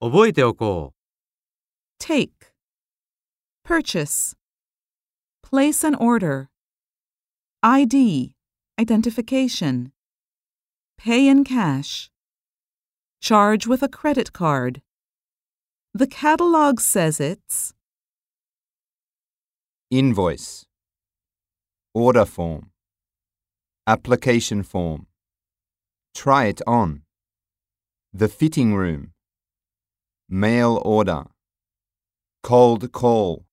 覚えておこ take, purchase, place an order, ID, identification, pay in cash, charge with a credit card. The catalog says it's invoice, order form, application form, try it on, the fitting room, mail order, cold call.